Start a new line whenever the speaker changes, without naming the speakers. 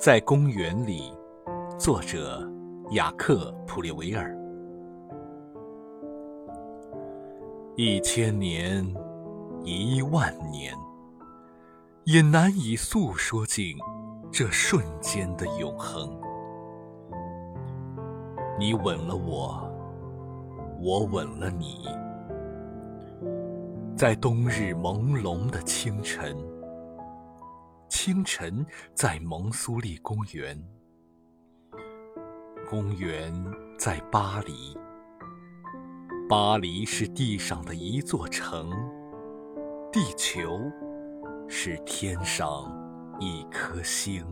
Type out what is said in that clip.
在公园里，作者雅克·普列维尔。一千年，一万年，也难以诉说尽这瞬间的永恒。你吻了我，我吻了你，在冬日朦胧的清晨。清晨，在蒙苏利公园。公园在巴黎。巴黎是地上的一座城，地球是天上一颗星。